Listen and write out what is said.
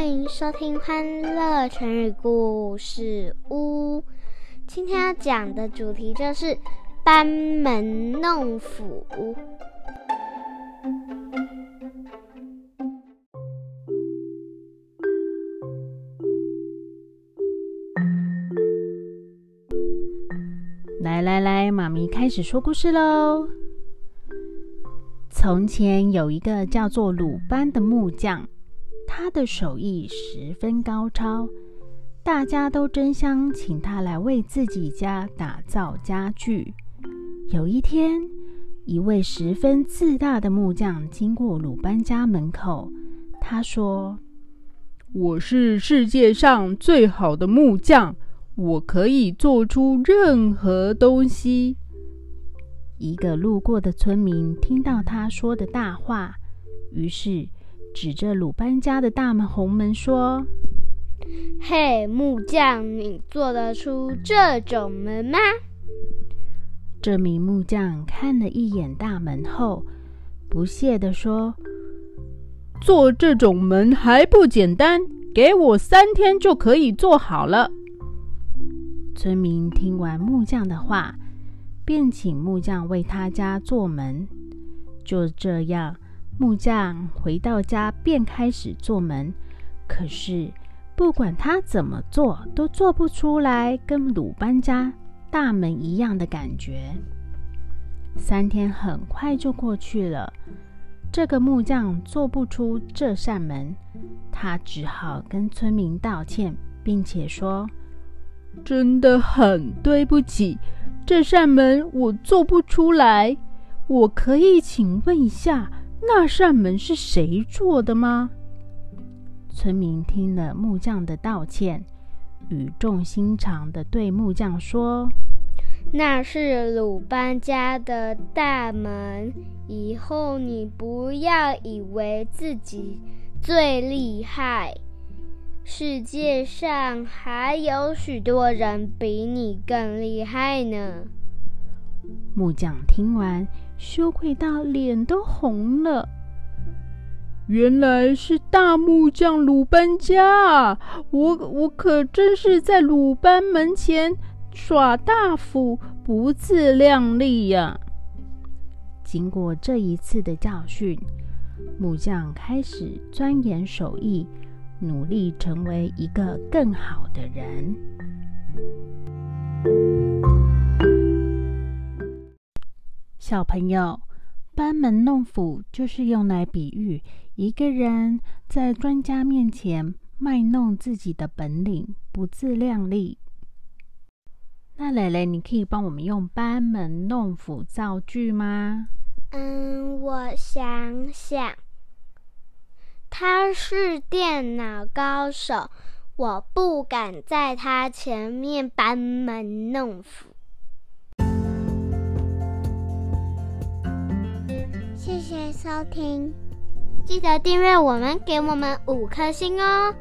欢迎收听《欢乐成语故事屋》。今天要讲的主题就是班门弄斧。来来来，妈咪开始说故事喽。从前有一个叫做鲁班的木匠。他的手艺十分高超，大家都争相请他来为自己家打造家具。有一天，一位十分自大的木匠经过鲁班家门口，他说：“我是世界上最好的木匠，我可以做出任何东西。”一个路过的村民听到他说的大话，于是。指着鲁班家的大门红门说：“嘿，木匠，你做得出这种门吗？”这名木匠看了一眼大门后，不屑地说：“做这种门还不简单？给我三天就可以做好了。”村民听完木匠的话，便请木匠为他家做门。就这样。木匠回到家便开始做门，可是不管他怎么做，都做不出来跟鲁班家大门一样的感觉。三天很快就过去了，这个木匠做不出这扇门，他只好跟村民道歉，并且说：“真的很对不起，这扇门我做不出来。我可以请问一下。”那扇门是谁做的吗？村民听了木匠的道歉，语重心长的对木匠说：“那是鲁班家的大门，以后你不要以为自己最厉害，世界上还有许多人比你更厉害呢。”木匠听完。羞愧到脸都红了。原来是大木匠鲁班家啊！我我可真是在鲁班门前耍大斧，不自量力呀！经过这一次的教训，木匠开始钻研手艺，努力成为一个更好的人。小朋友，班门弄斧就是用来比喻一个人在专家面前卖弄自己的本领，不自量力。那蕾蕾，你可以帮我们用班门弄斧造句吗？嗯，我想想，他是电脑高手，我不敢在他前面班门弄斧。收听，记得订阅我们，给我们五颗星哦。